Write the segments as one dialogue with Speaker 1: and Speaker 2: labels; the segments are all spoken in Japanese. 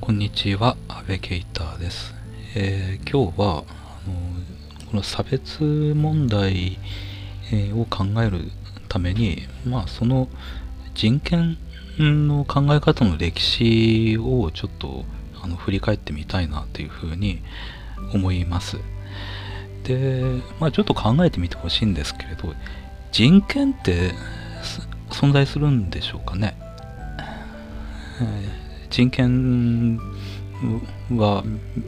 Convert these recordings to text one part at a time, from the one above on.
Speaker 1: こんにちは、安倍ケイターです。えー、今日はあのこの差別問題、えー、を考えるために、まあ、その人権の考え方の歴史をちょっとあの振り返ってみたいなというふうに思います。で、まあ、ちょっと考えてみてほしいんですけれど人権って存在するんでしょうかね。人権は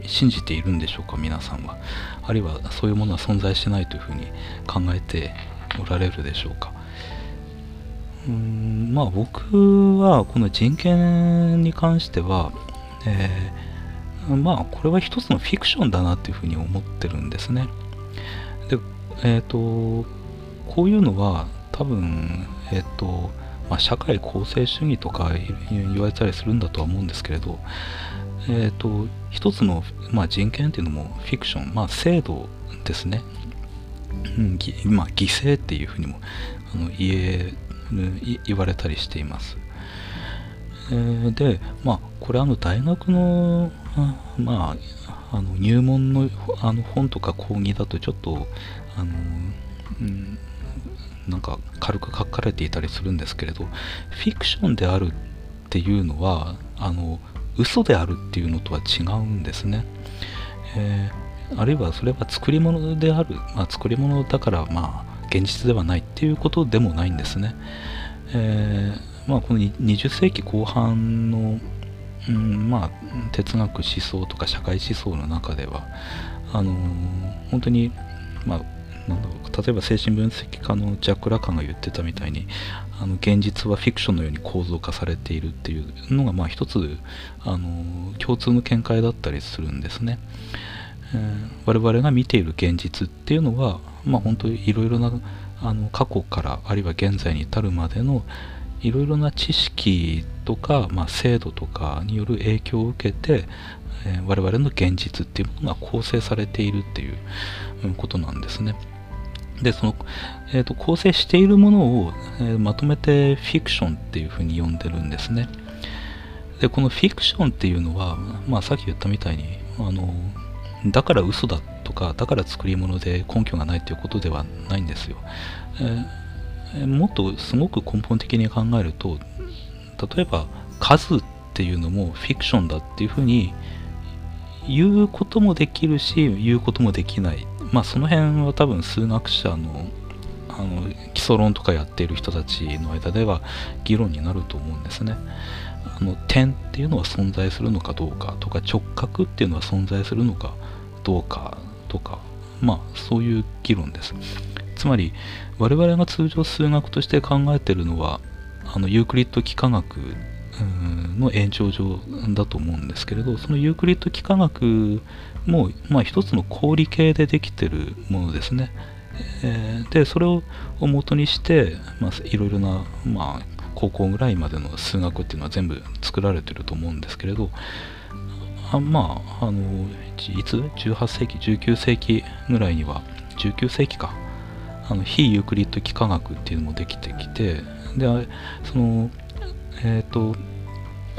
Speaker 1: 信じているんでしょうか皆さんは。あるいはそういうものは存在しないというふうに考えておられるでしょうか。うんまあ僕はこの人権に関しては、えー、まあこれは一つのフィクションだなというふうに思ってるんですね。でえっ、ー、とこういうのは多分えっ、とまあ、社会構成主義とか言われたりするんだとは思うんですけれど、えーと、一つの、まあ、人権っていうのもフィクション、まあ、制度ですね、うん、まあ、犠牲っていうふうにもあの言え言われたりしています。え、で、まあ、これあの大学の,、まあ、あの入門のあの本とか講義だとちょっとあの、うんなんか軽く書かれていたりするんですけれどフィクションであるっていうのはあの嘘であるっていうのとは違うんですね、えー、あるいはそれは作り物である、まあ、作り物だからまあ現実ではないっていうことでもないんですね、えー、まあ、この20世紀後半の、うん、まあ、哲学思想とか社会思想の中ではあのー、本当にまあなんだろう例えば精神分析家のジャック・ラカンが言ってたみたいにあの現実はフィクションのように構造化されているっていうのがまあ一つあの共通の見解だったりするんですね、えー、我々が見ている現実っていうのはまあ本当にいろいろなあの過去からあるいは現在に至るまでのいろいろな知識とか、まあ、制度とかによる影響を受けて、えー、我々の現実っていうものが構成されているっていうことなんですね。で、その、えーと、構成しているものを、えー、まとめてフィクションっていうふうに呼んでるんですね。で、このフィクションっていうのは、まあさっき言ったみたいに、あの、だから嘘だとか、だから作り物で根拠がないということではないんですよ。えー、もっとすごく根本的に考えると、例えば数っていうのもフィクションだっていうふうに言うこともできるし、言うこともできないまあその辺は多分数学者のあの基礎論とかやっている人たちの間では議論になると思うんですね。あの点っていうのは存在するのかどうかとか直角っていうのは存在するのかどうかとかまあそういう議論です。つまり我々が通常数学として考えてるのはあのユークリッド幾何学の延長上だと思うんですけれどそのユークリッド幾何学もう、まあ、一つの氷系でできてるものですね。えー、でそれを元にして、まあ、いろいろな、まあ、高校ぐらいまでの数学っていうのは全部作られてると思うんですけれどあまああのいつ？18世紀？19世紀ぐらいには19世紀か。あの非ユークリッド幾何学っていうのもできてきてでそのえっ、ー、と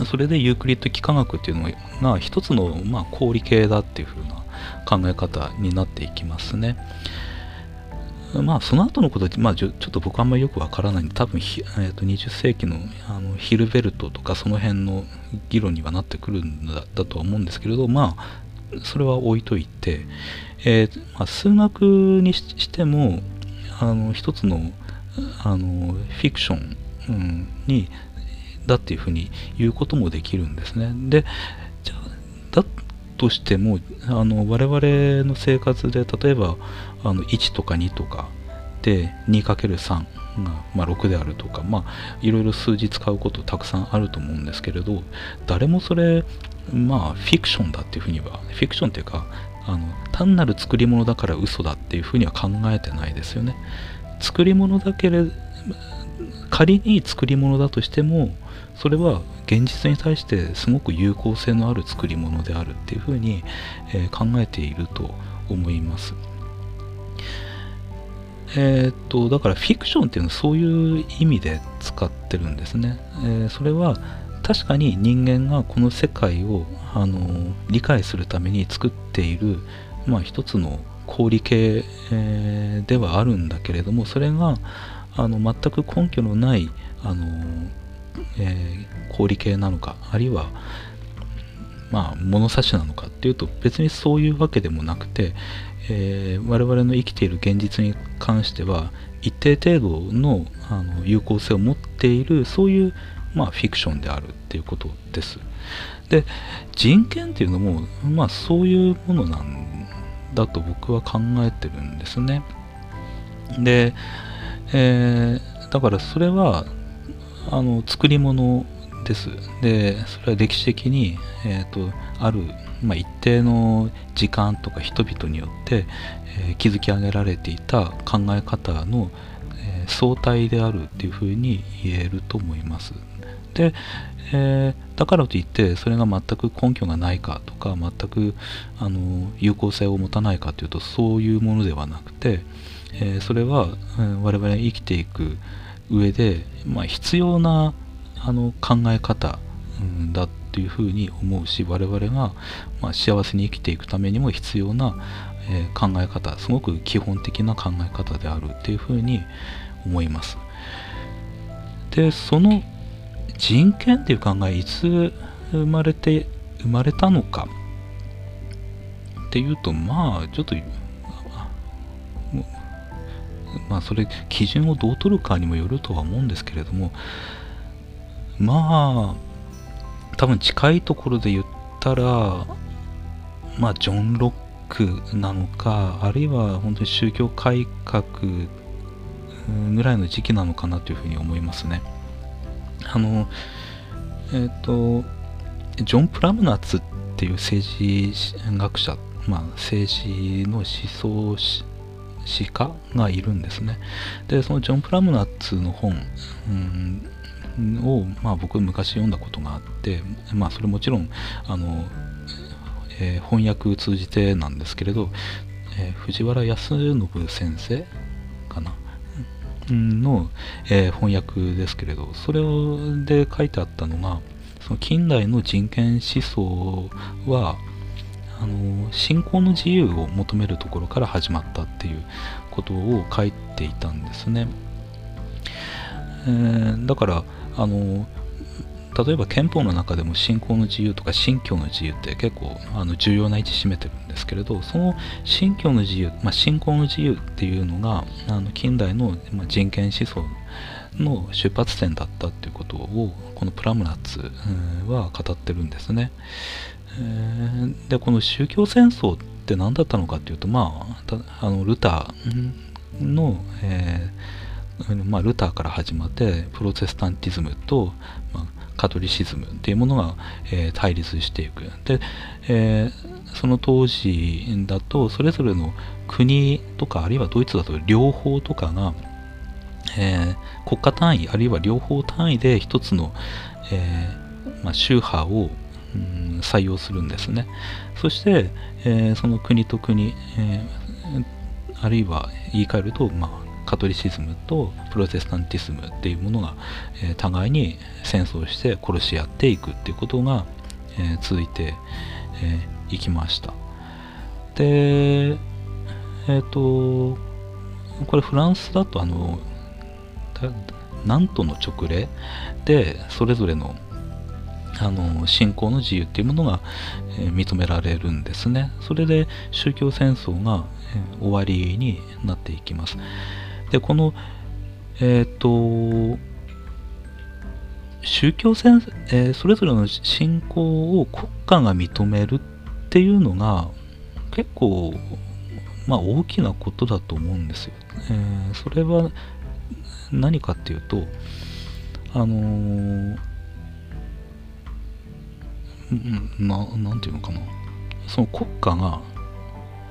Speaker 1: それでユークリッド幾何学っていうのが一つの、まあ、氷系だっていう風な考え方になっていきますね。まあその後のことまあ、ちょっと僕あんまりよくわからないんで多分、えー、と20世紀のあのヒルベルトとかその辺の議論にはなってくるんだだとは思うんですけれどまあそれは置いといて、えーまあ、数学にしてもあの一つのあのフィクション、うん、にだっていうふうに言うこともできるんですね。で、じゃだとしても、あの我々の生活で例えばあの1とか2とかで 2×3 が、まあ、6であるとか、まあ、いろいろ数字使うことたくさんあると思うんですけれど、誰もそれ、まあ、フィクションだっていうふうには、フィクションっていうか、あの単なる作り物だから嘘だっていうふうには考えてないですよね。作り物だけれ仮に作り物だとしてもそれは現実に対してすごく有効性のある作り物であるっていうふうに、えー、考えていると思います。えー、っとだからフィクションっていうのはそういう意味で使ってるんですね、えー、それは確かに人間がこの世界をあの理解するために作っている、まあ、一つの氷系、えー、ではあるんだけれどもそれがあの全く根拠のないあの、えー、氷系なのかあるいはまあ物差しなのかっていうと別にそういうわけでもなくて、えー、我々の生きている現実に関しては一定程度のあの有効性を持っているそういう、まあ、フィクションであるっていうことです。で人権っていうのも、まあ、そういうものなんだと僕は考えてるんですね。で、えー、だからそれはあの作り物です。でそれは歴史的に、えーと、ある、まあ、一定の時間とか人々によって、えー、築き上げられていた考え方の、えー、相対であるっていうふうに言えると思います。で、えー、だからといってそれが全く根拠がないかとか全くあの有効性を持たないかというとそういうものではなくて、え、それは、え、我々生きていく上で、まあ、必要なあの考え方、うん、だっていうふうに思うし我々が、まあ、幸せに生きていくためにも必要な、え考え方すごく基本的な考え方であるっていうふうに思います。でその人権っていう考えいつ生まれて生まれたのかっていうとまあちょっとまあそれ基準をどう取るかにもよるとは思うんですけれどもまあ多分近いところで言ったらまあジョン・ロックなのかあるいは本当に宗教改革ぐらいの時期なのかなというふうに思いますね。あのえっ、ー、とジョン・プラムナッツっていう政治学者、まあ、政治の思想史家がいるんですね。でそのジョン・プラムナッツの本、うん、を、まあ、僕昔読んだことがあって、まあ、それもちろんあの、えー、翻訳通じてなんですけれど、えー、藤原康信先生かな？の、えー、翻訳ですけれどそれで書いてあったのがその近代の人権思想はあの信仰の自由を求めるところから始まったっていうことを書いていたんですね、えー、だからあの例えば憲法の中でも信仰の自由とか信教の自由って結構あの重要な位置占めてるんですけれどその信教の自由、まあ、信仰の自由っていうのがあの近代の、人権思想の出発点だったっていうことをこのプラムナッツは語ってるんですね。でこの宗教戦争って何だったのかっていうとまああのルターの、えーまあ、ルターから始まってプロテスタンティズムと、まあ、カトリシズムっていうものが、えー、対立していく。で、えー、その当時だとそれぞれの国とかあるいはドイツだと両方とかが、えー、国家単位あるいは両方単位で一つの、えまあ、宗派を、採用するんですね。そして、えその国と国、えーあるいは言い換えると、まあ、カトリシズムとプロテスタンティスムっていうものが、えー、互いに戦争して殺し合っていくっていうことが、え、続いてい、えー、きました。でえっ、とこれフランスだとあのなんとの直令でそれぞれのあの信仰の自由っていうものが、えー、認められるんですねそれで宗教戦争が、えー、終わりになっていきますでこのえっ、と宗教戦、えー、それぞれの信仰を国家が認めるっていうのが結構まあ大きなことだと思うんですよ。え、それは何かっていうとあの、ななんていうのかな。その国家が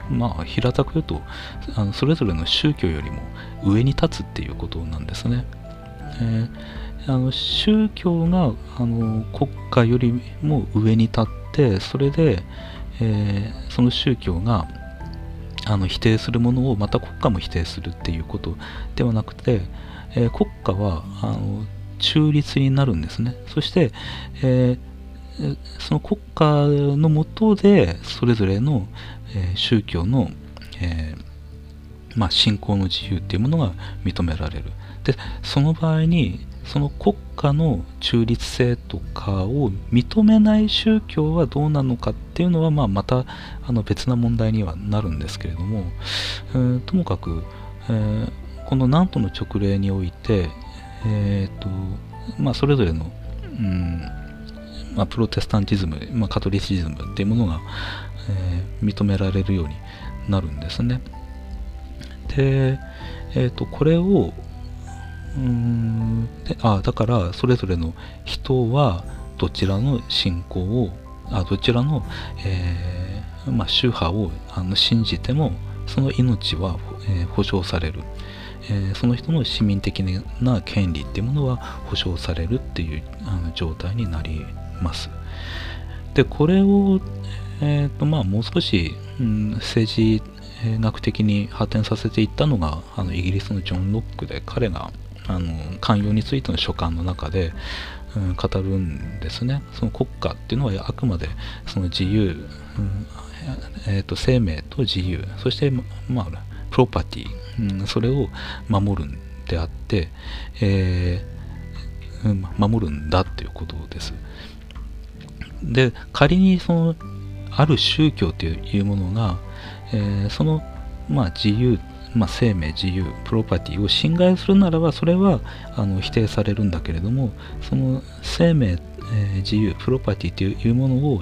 Speaker 1: まあ平たく言うとあのそれぞれの宗教よりも上に立つっていうことなんですね。えー、あの宗教があの国家よりも上に立ってそれで、えー、その宗教があの否定するものをまた国家も否定するっていうことではなくて、えー、国家はあの中立になるんですね。そして、えー、その国家のもとでそれぞれの、宗教の、えまあ、信仰の自由っていうものが認められる。でその場合にその国家の中立性とかを認めない宗教はどうなのかっていうのは、まあ、またあの別な問題にはなるんですけれども、えー、ともかく、えー、この南都の直令において、えーとまあ、それぞれの、うんまあ、プロテスタンティズム、まあ、カトリシズムっていうものが、えー、認められるようになるんですね。で、えーとこれをうんであだからそれぞれの人はどちらの信仰をあどちらの、えー、まあ、宗派をあの信じてもその命は、えー、保障される、えー、その人の市民的な権利っていうものは保障されるっていうあの状態になります。でこれを、えーとまあ、もう少し、うん、政治学的に発展させていったのがあのイギリスのジョン・ロックで彼があの寛容についての書簡の中で、うん、語るんですね。その国家っていうのはあくまでその自由、うんえーと、生命と自由そして、まあ、プロパティ、うん、それを守るんであって、えー、守るんだっていうことです。で仮にそのある宗教というものが、えー、その、まあ、自由まあ、生命自由プロパティを侵害するならばそれはあの否定されるんだけれどもその生命、えー、自由プロパティというものを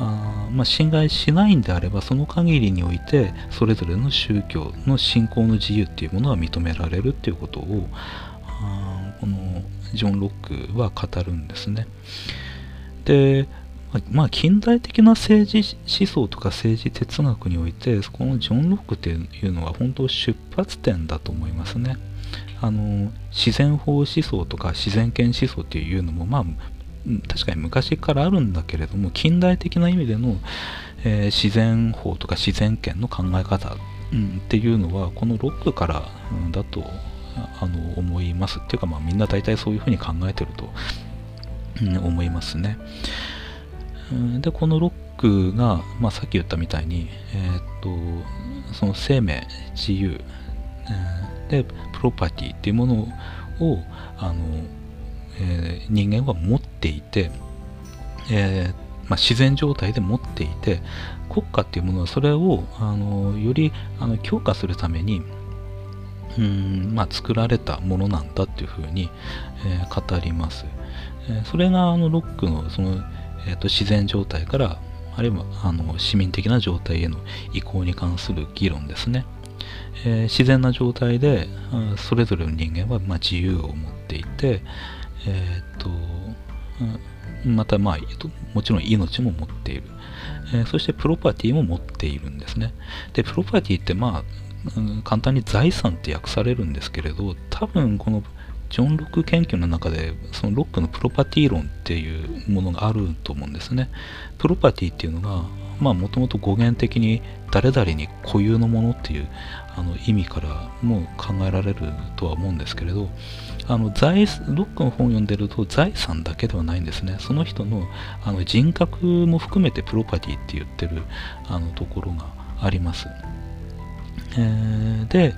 Speaker 1: あまあ、侵害しないんであればその限りにおいてそれぞれの宗教の信仰の自由っていうものは認められるっていうことをあこのジョン・ロックは語るんですね。でまあ、近代的な政治思想とか政治哲学においてこのジョン・ロックっていうのは本当出発点だと思いますね。あの自然法思想とか自然権思想っていうのもまあ確かに昔からあるんだけれども近代的な意味での、えー、自然法とか自然権の考え方、うん、っていうのはこのロックから、うん、だとあの思いますっていうかまあみんな大体そういうふうに考えてると、うん、思いますね。でこのロックが、まあ、さっき言ったみたいに、えー、っとその生命自由、えー、でプロパティっていうものをあの、えー、人間は持っていて、えまあ、自然状態で持っていて国家っていうものはそれをあのよりあの強化するためにうんまあ、作られたものなんだっていうふうに、えー、語ります。えー、それがあのロックのそのえーと、自然状態からあるいはあの市民的な状態への移行に関する議論ですね、えー、自然な状態で、それぞれの人間は、まあ、自由を持っていて、えーと、また、まあ、もちろん命も持っている、えー、そしてプロパティも持っているんですね。でプロパティってまあ簡単に財産って訳されるんですけれど多分このジョン・ロック研究の中でそのロックのプロパティ論っていうものがあると思うんですね。プロパティっていうのがまあもともと語源的に誰々に固有のものっていうあの意味からも考えられるとは思うんですけれどあの財ロックの本を読んでると財産だけではないんですね。その人のあの人格も含めてプロパティって言ってるあのところがあります、えー、で、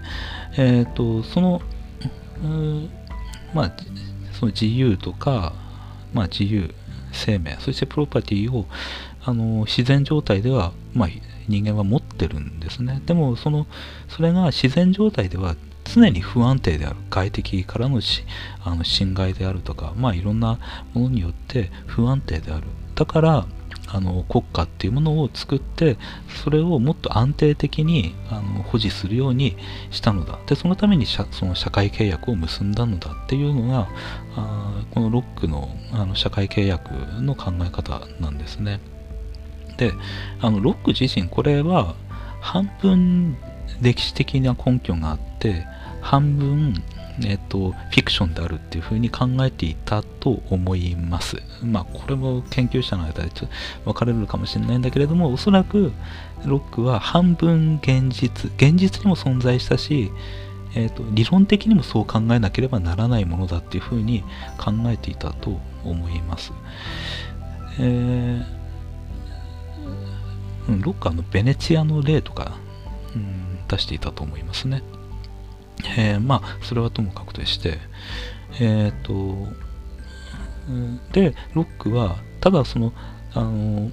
Speaker 1: えーと、そのまあ、その自由とか、まあ、自由、生命、そしてプロパティをあの自然状態では、まあ、人間は持ってるんですね。でもその、それが自然状態では常に不安定である。外敵からのしあの侵害であるとか、まあいろんなものによって不安定である。だから、あの国家っていうものを作ってそれをもっと安定的にあの保持するようにしたのだ。でそのためにその社会契約を結んだのだっていうのがあこのロックのあの社会契約の考え方なんですね。であのロック自身これは半分歴史的な根拠があって半分えっと、フィクションであるっていうふうに考えていたと思います。まあ、これも研究者の間でちょ分かれるかもしれないんだけれども、おそらくロックは半分現実、現実にも存在したし、えーと、理論的にもそう考えなければならないものだっていうふうに考えていたと思います。えー、うん、ロッカーのベネチアの例とか、うん、出していたと思いますね。えー、まあ、それはともかくとして、えっ、ー、と、で、ロックは、ただその、あの、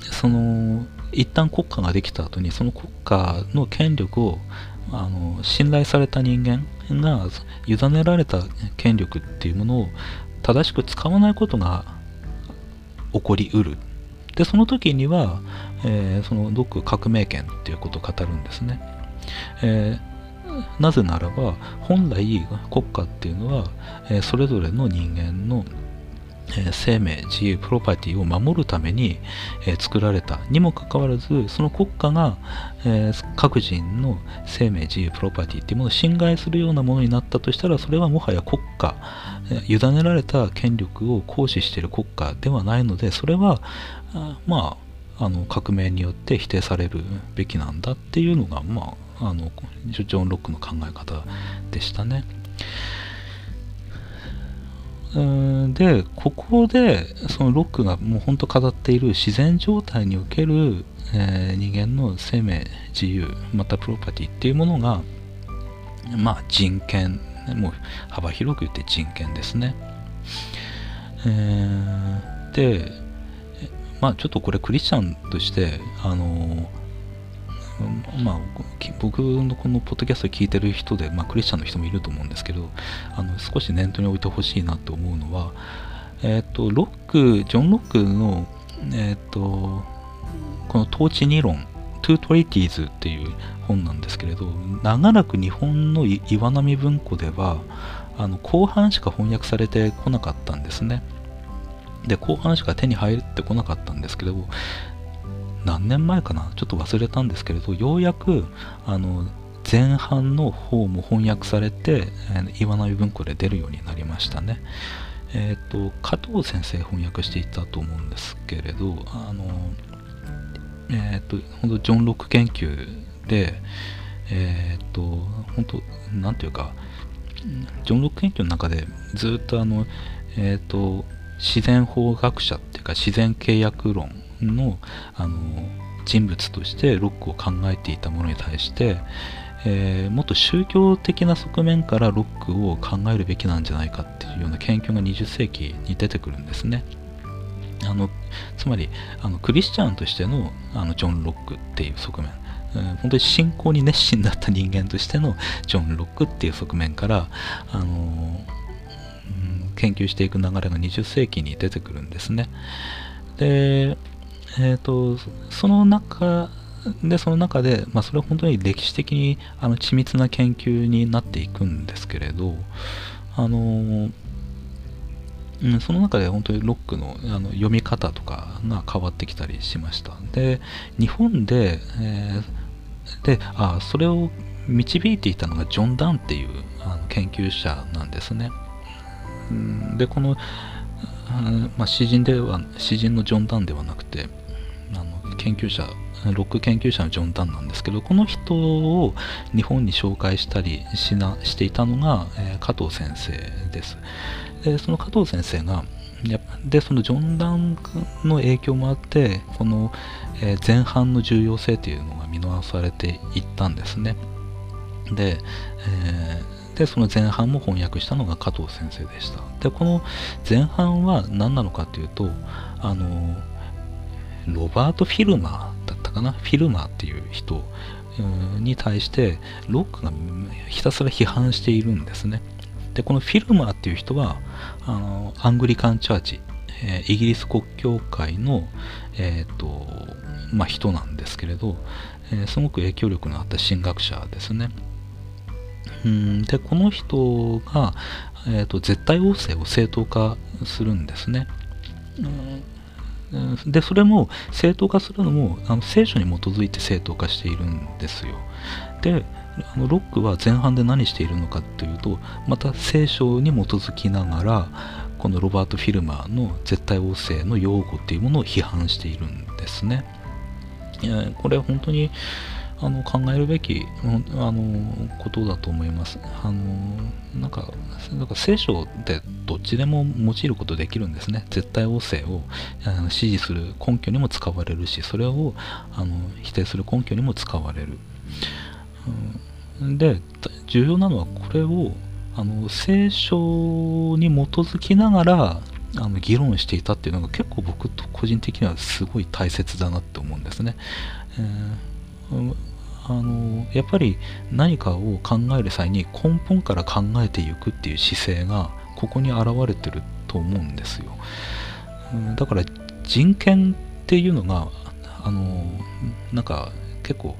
Speaker 1: その、一旦国家ができた後に、その国家の権力をあの信頼された人間が委ねられた権力っていうものを正しく使わないことが起こりうる。でその時には、えー、その独革命権っていうことを語るんですね、えー、なぜならば本来国家っていうのは、えー、それぞれの人間のえ生命、自由、プロパティを守るために、え作られた。にもかかわらず、その国家が、え各人の生命、自由、プロパティっていうものを侵害するようなものになったとしたら、それはもはや国家、え委ねられた権力を行使している国家ではないので、それは、あまあ、あの革命によって否定されるべきなんだっていうのが、まあ、あのジョン・ロックの考え方でしたね。でここでそのロックがもう本当語っている自然状態における、えー、人間の生命自由またプロパティっていうものがまあ人権もう幅広く言って人権ですね、えー、でまあちょっとこれクリスチャンとしてあのーまあ、僕のこのポッドキャストを聞いてる人で、まあ、クリスチャンの人もいると思うんですけどあの少し念頭に置いてほしいなと思うのは、え、ー、とロックジョン・ロックの、え、ー、とこの統治理論 To Treaties っていう本なんですけれど長らく日本の岩波文庫ではあの後半しか翻訳されてこなかったんですね。で後半しか手に入ってこなかったんですけど何年前かな？ちょっと忘れたんですけれどようやくあの前半の方も翻訳されて、えー、岩波文庫で出るようになりましたね。えっ、ー、と加藤先生翻訳していたと思うんですけれどあのえっ、ー、と本当ジョン・ロック研究でえっ、と本当なんていうかジョン・ロック研究の中でずっとあのえっ、と自然法学者っていうか自然契約論のあの人物としてロックを考えていたものに対して、えー、もっと宗教的な側面からロックを考えるべきなんじゃないかっていうような研究が20世紀に出てくるんですね。あのつまりあのクリスチャンとしてのあのジョン・ロックっていう側面、うん、本当に信仰に熱心だった人間としてのジョン・ロックっていう側面から、あのうん、研究していく流れが20世紀に出てくるんですね。でえーと、その中でその中で、まあ、それは本当に歴史的にあの緻密な研究になっていくんですけれどあのうん、その中で本当にロックのあの読み方とかが変わってきたりしました。で日本で、えー、であそれを導いていたのがジョン・ダンっていうあの研究者なんですね。でこの、まあ、詩人では詩人のジョン・ダンではなくて研究者ロック研究者のジョン・ダンなんですけどこの人を日本に紹介したりしなしていたのが、えー、加藤先生です。でその加藤先生がでそのジョン・ダンの影響もあってこの、えー、前半の重要性というのが見直されていったんですね。で,、えー、でその前半も翻訳したのが加藤先生でした。でこの前半は何なのかというとあのロバート・フィルマーだったかな？フィルマーっていう人に対してロックがひたすら批判しているんですね。でこのフィルマーっていう人はあのアングリカン・チャーチ、え、イギリス国教会の、えーとまあ、人なんですけれど、え、すごく影響力のあった神学者ですね。うんでこの人が、えーと、絶対王政を正当化するんですね、でそれも正当化するのもあの聖書に基づいて正当化しているんですよで、あのロックは前半で何しているのかというとまた聖書に基づきながらこのロバート・フィルマーの絶対王政の擁護っていうものを批判しているんですね。これ本当にあの考えるべきあのことだと思います。あのなんかなんか聖書ってどっちでも用いることできるんですね。絶対王政をあの支持する根拠にも使われるし、それをあの否定する根拠にも使われる。うん、で、重要なのはこれをあの聖書に基づきながらあの議論していたっていうのが結構僕と個人的にはすごい大切だなって思うんですね。えーあのやっぱり何かを考える際に根本から考えていくっていう姿勢がここに現れてると思うんですよ、だから人権っていうのがあのなんか結構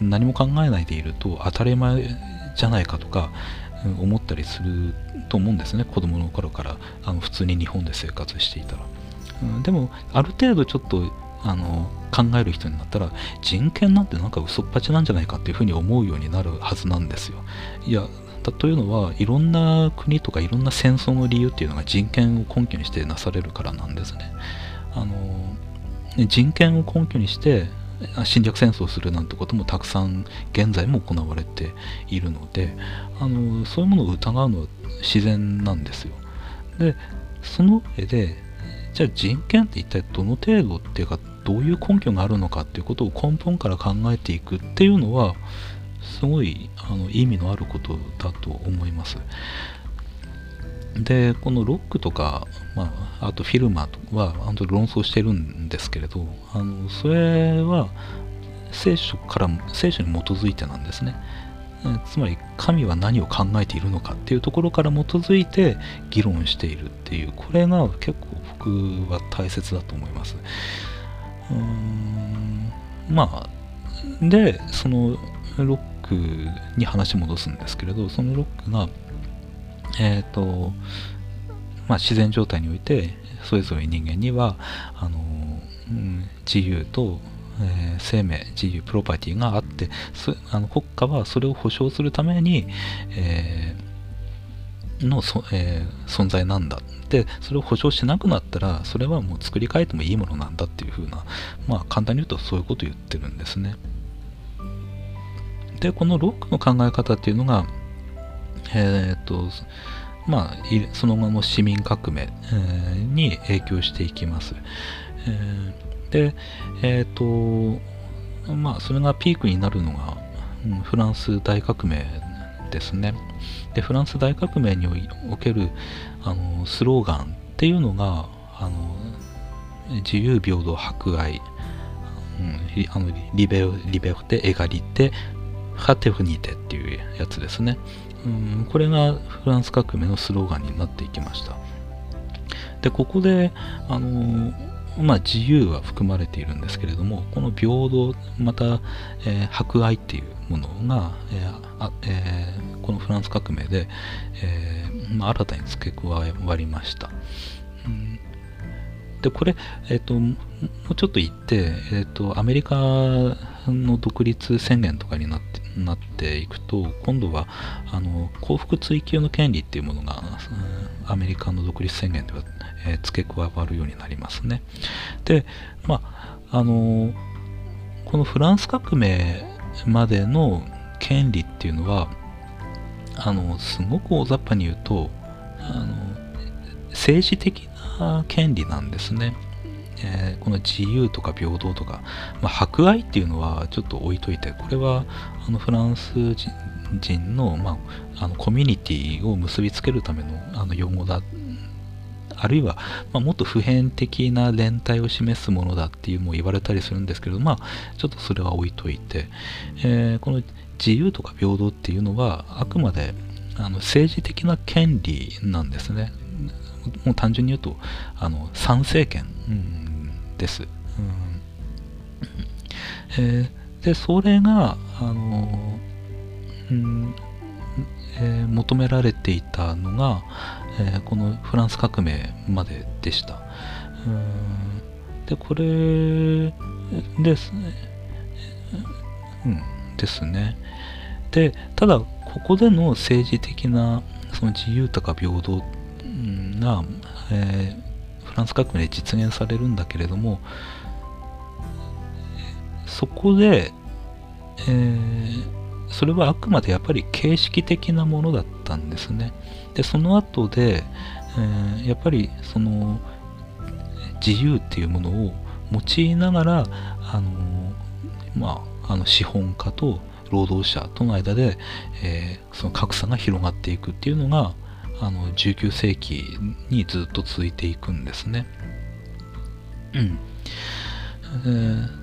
Speaker 1: 何も考えないでいると当たり前じゃないかとか思ったりすると思うんですね。子供の頃からあの普通に日本で生活していたら、でもある程度ちょっとあの考える人になったら人権なんてなんか嘘っぱちなんじゃないかっていうふうに思うようになるはずなんですよ。いやというのはいろんな国とかいろんな戦争の理由っていうのが人権を根拠にしてなされるからなんですね。あの人権を根拠にして侵略戦争をするなんてこともたくさん現在も行われているのであのそういうものを疑うのは自然なんですよ。でその上でじゃあ人権って一体どの程度っていうかどういう根拠があるのかっていうことを根本から考えていくっていうのはすごいあの意味のあることだと思います。でこのロックとか、まあ、あとフィルマーは本当論争してるんですけれどあのそれは聖書から聖書に基づいてなんですね。つまり神は何を考えているのかっていうところから基づいて議論しているっていうこれが結構僕は大切だと思います。うん。まあでそのロックに話戻すんですけれどそのロックがえっ、ー、とまあ自然状態においてそれぞれ人間にはあの、うん、自由とえー、生命、自由、プロパティがあってあの国家はそれを保障するために、えー、のそ、えー、存在なんだ。で、それを保障しなくなったら、それはもう作り変えてもいいものなんだっていうふうな、まあ簡単に言うとそういうことを言ってるんですね。で、このロックの考え方っていうのが、えっ、と、まあ、そのまま市民革命、えに影響していきます。えーで、えっ、と、まあ、それがピークになるのが、うん、フランス大革命ですね。で、フランス大革命におけるあのスローガンっていうのが、あの自由、平等、博愛、うん、あのリベリベテ、エガリテ、ハテフニテっていうやつですね。うん、これがフランス革命のスローガンになっていきました。で、ここで、あのまあ、自由は含まれているんですけれどもこの平等また、えー、博愛っていうものが、えーえー、このフランス革命で、えーまあ、新たに付け加わりました。うんでこれ、えーと、もうちょっと言って、えーと、アメリカの独立宣言とかになってなっていくと今度はあの幸福追求の権利っていうものが、アメリカの独立宣言ではえー、付け加わるようになりますね。で、まあ、あの、このフランス革命までの権利っていうのは、あの、すごく大雑把に言うと、あの、政治的な権利なんですね。えー、この自由とか平等とか、まあ、博愛っていうのはちょっと置いといて、これはあのフランス人の,、まあ、あのコミュニティを結びつけるためのあの用語だあるいは、まあ、もっと普遍的な連帯を示すものだっていうも言われたりするんですけれど、まあ、ちょっとそれは置いといて、えー、この自由とか平等っていうのは、あくまであの政治的な権利なんですね。もう単純に言うと、あの参政権、うん、です。うんえー、で、それが、あの、うんえー、求められていたのが、えー、このフランス革命まででした。うんで、これですね、うん。ですね。でただここでの政治的なその自由とか平等が、えー、フランス革命で実現されるんだけれどもそこで、えー、それはあくまでやっぱり形式的なものだったんですね。でその後で、えー、やっぱりその自由っていうものを用いながらあのまああの資本家と労働者との間で、えー、その格差が広がっていくっていうのがあの19世紀にずっと続いていくんですね。うん。えー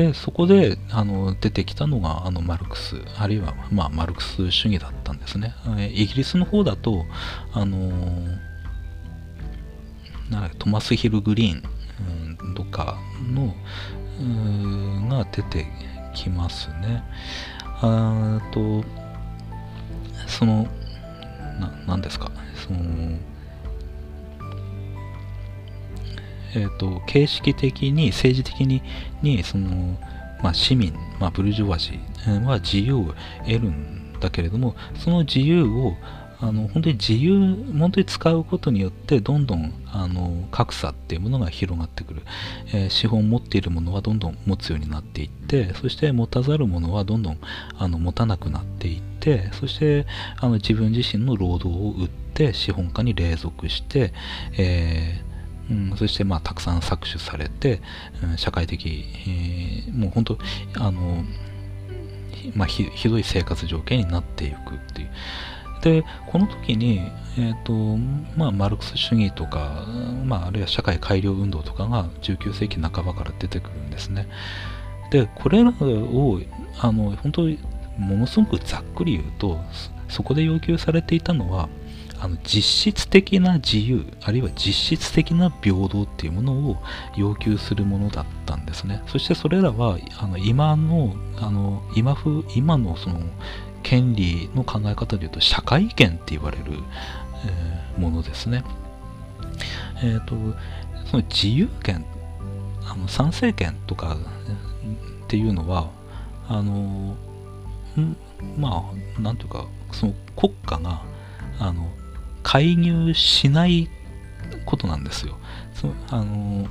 Speaker 1: でそこであの出てきたのがあのマルクスあるいは、まあ、マルクス主義だったんですねイギリスの方だとあのトマス・ヒル・グリーン、とかのが出てきますね。あと、その、な、なんですか、その、えっ、ー、と、形式的に、政治的に、にその、まあ、市民、まあ、ブルジョワジーは自由を得るんだけれども、その自由をあの本当に自由本当に使うことによってどんどんあの格差っていうものが広がってくる、えー、資本を持っているものはどんどん持つようになっていってそして持たざるものはどんどんあの持たなくなっていってそしてあの自分自身の労働を売って資本家に隷属して、えーうん、そしてまあたくさん搾取されて、うん、社会的、えー、もう本当あの、まあ、ひどい生活条件になっていくっていう。でこの時に、えーとまあ、マルクス主義とか、まあ、あるいは社会改良運動とかが19世紀半ばから出てくるんですね。でこれらをあの本当にものすごくざっくり言うとそこで要求されていたのはあの実質的な自由あるいは実質的な平等っていうものを要求するものだったんですねそしてそれらはあの今のあの今風今のその権利の考え方でいうと社会権って言われる、えー、ものですね。えっ、ー、とその自由権あの参政権とかっていうのはあのまあなんというかその国家があの介入しないことなんですよ。そあの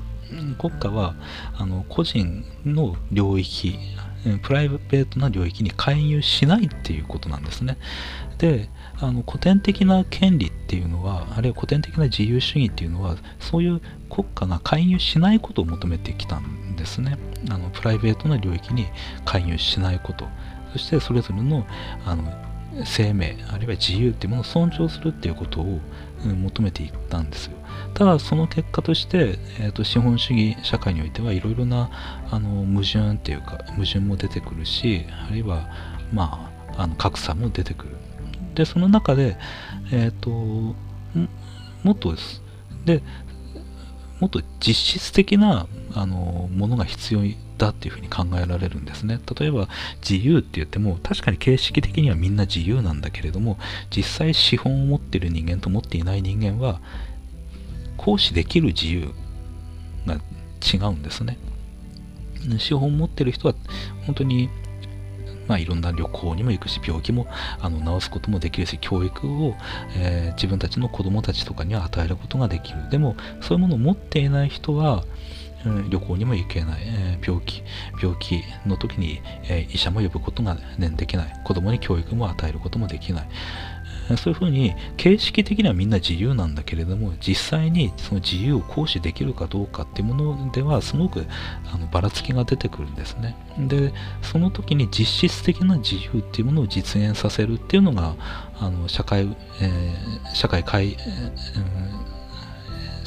Speaker 1: 国家はあの個人の領域プライベートな領域に介入しないっていうことなんですね。であの古典的な権利っていうのはあるいは古典的な自由主義っていうのはそういう国家が介入しないことを求めてきたんですね。あのプライベートな領域に介入しないことそしてそれぞれのあの生命あるいは自由っていうものを尊重するっていうことを、うん、求めていったんですよ。ただその結果として、えーと、資本主義社会においてはいろいろなあの矛盾っていうか矛盾も出てくるしあるいはまああの格差も出てくるでその中でえっ、ー、ともっとでもっと実質的なあのものが必要だっていうふうに考えられるんですね。例えば自由って言っても確かに形式的にはみんな自由なんだけれども実際資本を持ってる人間と持っていない人間は行使できる自由が違うんですね。資本を持ってる人は本当にまあ、いろんな旅行にも行くし病気もあの治すこともできるし教育を、えー、自分たちの子供たちとかには与えることができるでもそういうものを持っていない人は、うん、旅行にも行けない、えー、病気病気の時に、えー、医者も呼ぶことが、ね、できない。子供に教育も与えることもできない。そういうふうに形式的にはみんな自由なんだけれども実際にその自由を行使できるかどうかっていうものではすごくあのばらつきが出てくるんですね。でその時に実質的な自由っていうものを実現させるっていうのがあの社会、えー、社会改、えー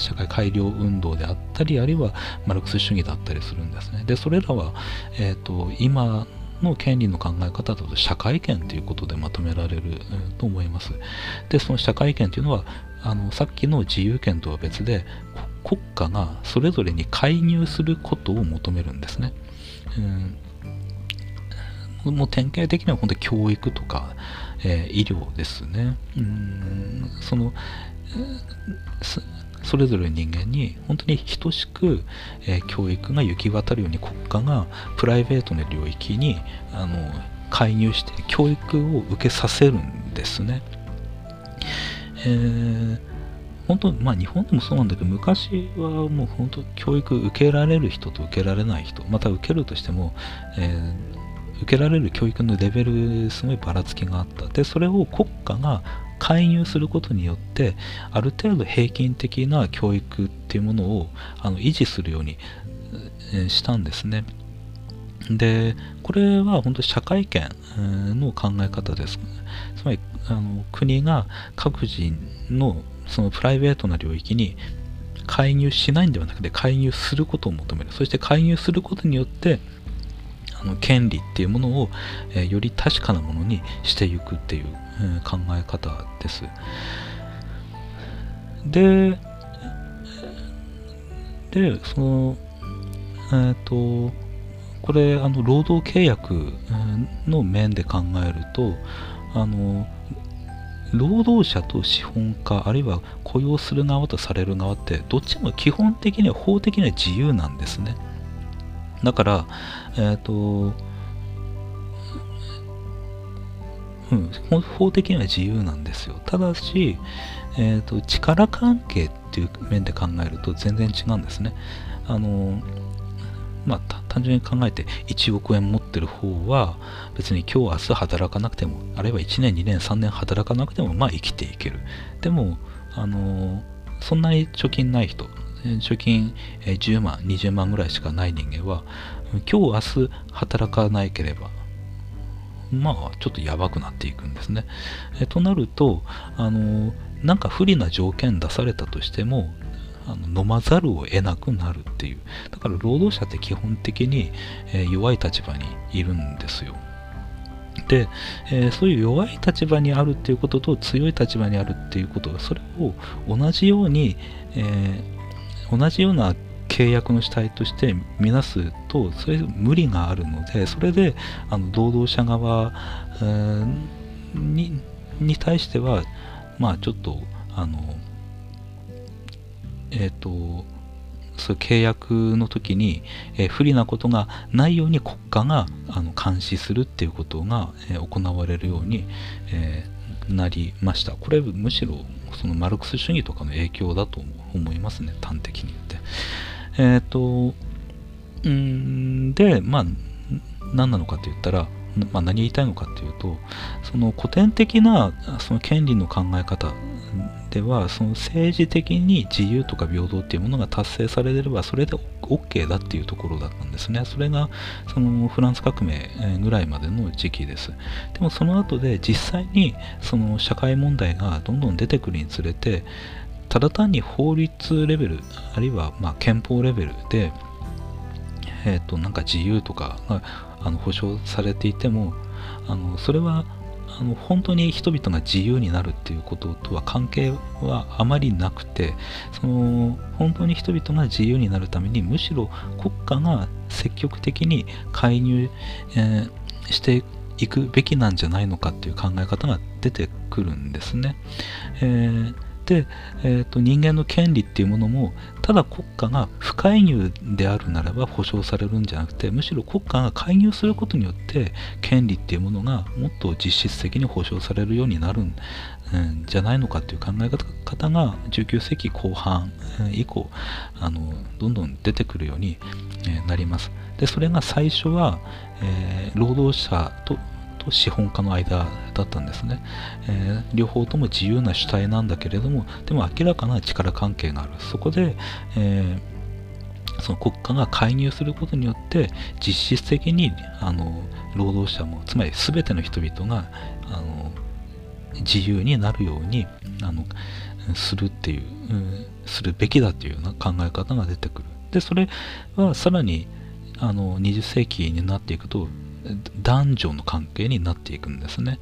Speaker 1: 社会改良運動であったりあるいはマルクス主義だったりするんですねでそれらは、えーと今の権利の考え方だと社会権ということでまとめられる、と思います。で、その社会権というのは、あのさっきの自由権とは別で、国家がそれぞれに介入することを求めるんですね。うん、もう典型的には本当に教育とか、えー、医療ですね。うんそのそれぞれの人間に本当に等しく、えー、教育が行き渡るように国家がプライベートの領域にあの介入して教育を受けさせるんですね。えー、本当まあ日本でもそうなんだけど昔はもう本当教育受けられる人と受けられない人また受けるとしても、えー、受けられる教育のレベルすごいばらつきがあったでそれを国家が介入することによってある程度平均的な教育っていうものをあの維持するようにしたんですね。でこれは本当社会権の考え方です。つまりあの国が各人のそのプライベートな領域に介入しないんではなくて介入することを求めるそして介入することによってあの権利っていうものを、えー、より確かなものにしていくっていう考え方です。で、で、その、えっ、ー、と、これ、あの、労働契約の面で考えると、あの、労働者と資本家、あるいは雇用する側とされる側って、どっちも基本的には法的には自由なんですね。だから、えっ、ー、と、うん、法的には自由なんですよ。ただし、えーと、力関係っていう面で考えると全然違うんですね。あのまあ、単純に考えて1億円持ってる方は別に今日明日働かなくてもあるいは1年2年3年働かなくてもまあ生きていけるでもあのそんなに貯金ない人貯金10万20万ぐらいしかない人間は今日明日働かないければまあちょっとやばくなっていくんですね。えとなるとあのなんか不利な条件出されたとしてもあの飲まざるを得なくなるっていうだから労働者って基本的に、え、弱い立場にいるんですよ。で、えー、そういう弱い立場にあるっていうことと強い立場にあるっていうことそれを同じように、えー、同じような契約の主体として見なすとそれ無理があるのでそれであの労働者側、にに対してはまあちょっとあのえっ、ー、とそう契約の時に、えー、不利なことがないように国家があの監視するっていうことが、えー、行われるように、え、なりました。これむしろそのマルクス主義とかの影響だと思いますね端的に言って。えっ、ー、と、んで、まあ、何なのかって言ったら、まあ、何言いたいのかっていうと、その古典的なその権利の考え方では、その政治的に自由とか平等っていうものが達成されれば、それで OK だっていうところだったんですね。それがそのフランス革命ぐらいまでの時期です。でもその後で実際にその社会問題がどんどん出てくるにつれて、ただ単に法律レベルあるいはま憲法レベルで、えー、となんか自由とかがあの保障されていてもあのそれはあの本当に人々が自由になるっていうこととは関係はあまりなくてその本当に人々が自由になるためにむしろ国家が積極的に介入、えー、していくべきなんじゃないのかっていう考え方が出てくるんですね。えー、えーと、人間の権利っていうものもただ国家が不介入であるならば保障されるんじゃなくてむしろ国家が介入することによって権利っていうものがもっと実質的に保障されるようになるんじゃないのかっていう考え方が19世紀後半以降あのどんどん出てくるようになります。でそれが最初は、えー、労働者とと資本家の間だったんですね、えー、両方とも自由な主体なんだけれどもでも明らかな力関係がある。そこで、えー、その国家が介入することによって実質的にあの労働者もつまり全ての人々があの自由になるようにあのするっていう、うん、するべきだというような考え方が出てくる。でそれはさらにあの20世紀になっていくと男女の関係になっていくんですね。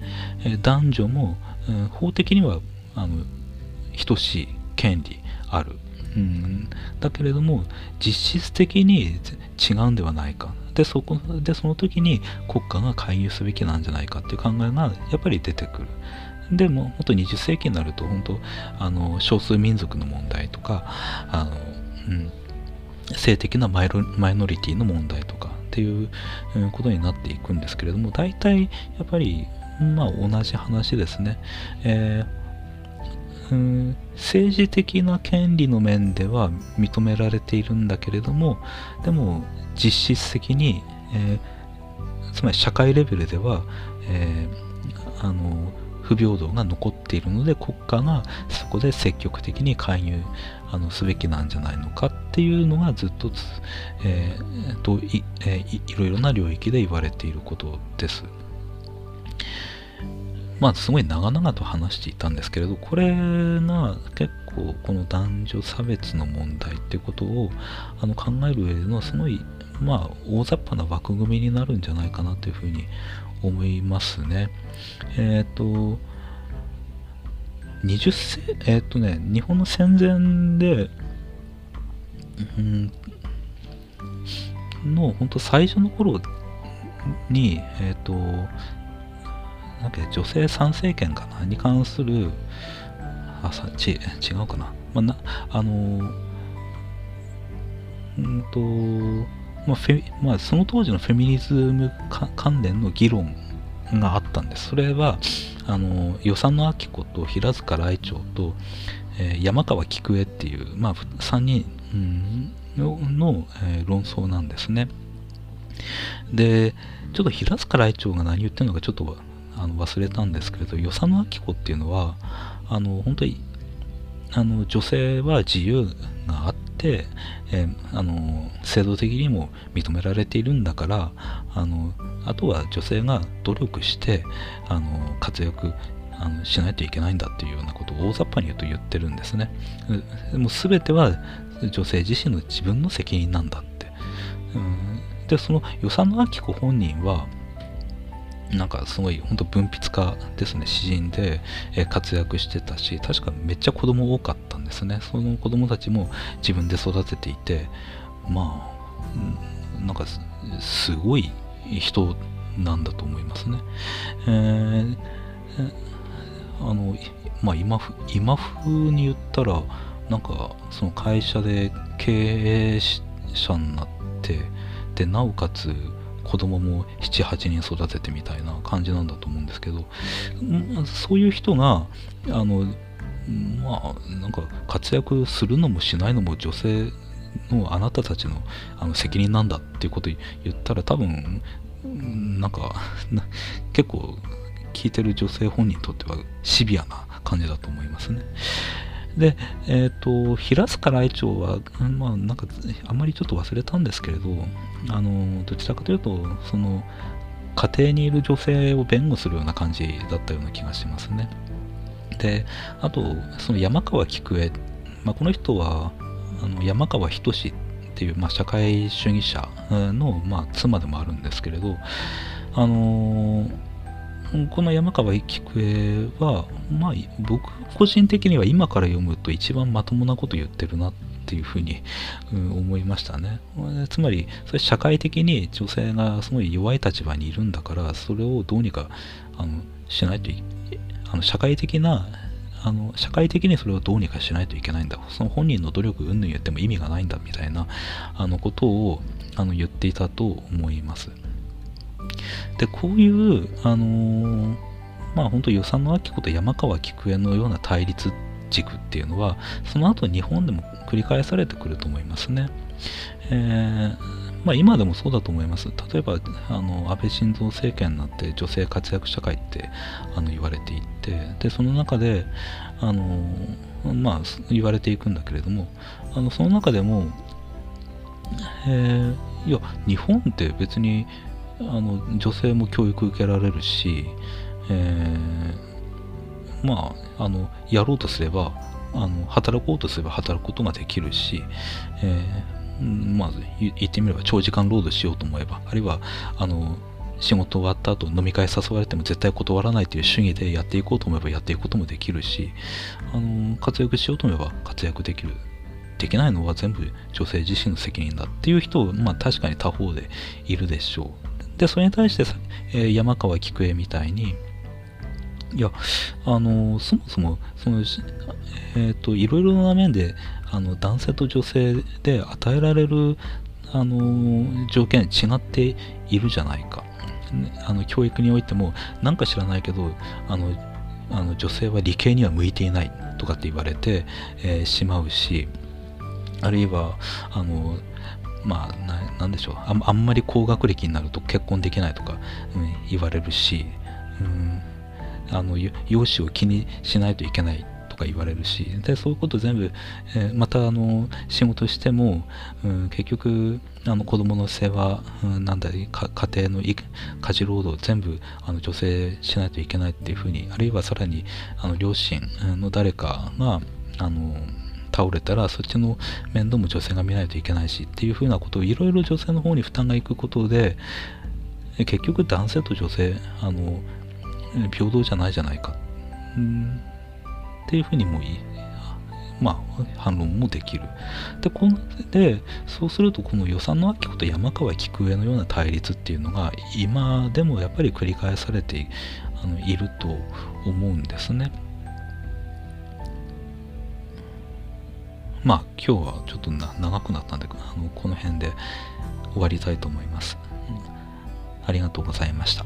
Speaker 1: 男女も、うん、法的にはあの等しい権利ある。うん、だけれども実質的に違うんではないか。でそこでその時に国家が介入すべきなんじゃないかっていう考えがやっぱり出てくる。でも本当20世紀になると本当あの少数民族の問題とかあの、うん、性的なマイノリティの問題とかっていうことになっていくんですけれども大体やっぱりまあ同じ話ですね、えー、うん政治的な権利の面では認められているんだけれどもでも実質的に、えー、つまり社会レベルでは、えー、あの不平等が残っているので国家がそこで積極的に介入あのすべきなんじゃないのかっていうのがずっとえー、とい,、えー、いろいろな領域で言われていることです。まあすごい長々と話していたんですけれどこれが結構この男女差別の問題っていうことをあの考える上でのすごいまあ大雑把な枠組みになるんじゃないかなというふうに思いますね。えっ、ー、と20世えっ、ー、とね日本の戦前でうんの本当最初の頃にえっ、ー、となんか女性参政権かなに関するあさち違うかな,、まあ、なあのうんとまあフェまあ、その当時のフェミニズム関連の議論があったんです。それはあの与謝野明子と平塚来長と、えー、山川菊江っていう、まあ、3人、のの、えー、論争なんですね。でちょっと平塚来長が何言ってるのかちょっとあの忘れたんですけれど与謝野明子っていうのはあの本当にあの女性は自由があって、えー、あの制度的にも認められているんだからあのあとは女性が努力してあの活躍あのしないといけないんだっていうようなことを大雑把に言うと言ってるんですね。もう全ては女性自身の自分の責任なんだって。うん、でその与謝野明子本人はなんかすごい本当文筆家ですね詩人で、え活躍してたし確かめっちゃ子供多かったんですね。その子供たちも自分で育てていてまあなんかすごい人なんだと思いますね、えー、あのまあ今今風に言ったらなんかその会社で経営者になってでなおかつ子供も78人育ててみたいな感じなんだと思うんですけど、まあ、そういう人があのまあなんか活躍するのもしないのも女性のあなたたちのあの責任なんだっていうこと言ったら多分なんか結構聞いてる女性本人にとってはシビアな感じだと思いますね。で、えっ、ー、と、平塚来長は、まあ、なんか、あんまりちょっと忘れたんですけれど、あの、どちらかというと、その、家庭にいる女性を弁護するような感じだったような気がしますね。で、あと、その山川菊江、まあ、この人は、あの山川仁っていう、まあ、社会主義者の、まあ、妻でもあるんですけれど、あのーこの山川菊江は、まあ、僕個人的には今から読むと一番まともなこと言ってるなっていうふうに、うん、思いましたね。つまり、それ社会的に女性がすごい弱い立場にいるんだから、それをどうにかあのしないといあの社会的なあの社会的にそれをどうにかしないといけないんだその本人の努力うんぬん言っても意味がないんだみたいなあのことをあの言っていたと思います。で、こういう、あのー、まあ本当、与謝野明子と山川菊江のような対立軸っていうのは、その後日本でも繰り返されてくると思いますね。えー、まあ、今でもそうだと思います。例えば、あの安倍晋三政権になって女性活躍社会ってあの言われていって、で、その中で、あのまあ、言われていくんだけれども、あのその中でも、えー、いや、日本って別にあの女性も教育受けられるし、えー、まああのやろうとすればあの働こうとすれば働くことができるし、えー、まあ言ってみれば長時間労働しようと思えばあるいはあの仕事終わった後飲み会誘われても絶対断らないという主義でやっていこうと思えばやっていくこともできるしあの活躍しようと思えば活躍できる。できないのは全部女性自身の責任だっていう人まあ確かに他方でいるでしょう。で、それに対して、えー、山川菊江みたいに、いや、あの、そもそも、その、えっ、ー、と、いろいろな面で、あの、男性と女性で与えられる、あの、条件違っているじゃないか。あの教育においても、なんか知らないけど、あの、あの女性は理系には向いていないとかって言われて、えー、しまうし、あるいは、あの、まあ、なんでしょう。あ、あんまり高学歴になると結婚できないとか、うん、言われるし、うん、あの容姿を気にしないといけないとか言われるしでそういうこと全部、えー、またあの仕事しても、うん、結局あの子供の世話、うん、なんだり家庭の家事労働全部あの女性しないといけないっていうふうにあるいはさらにあの両親の誰かがあの倒れたらそっちの面倒も女性が見ないといけないしっていうふうなことをいろいろ女性の方に負担がいくことで結局男性と女性あの平等じゃないじゃないか、うん、っていうふうにもいい。まあ反論もできる。でこのでそうするとこの予算の明子と山川菊江のような対立っていうのが今でもやっぱり繰り返されてあのいると思うんですね。まあ今日はちょっと長くなったんであのこの辺で終わりたいと思います、うん、ありがとうございました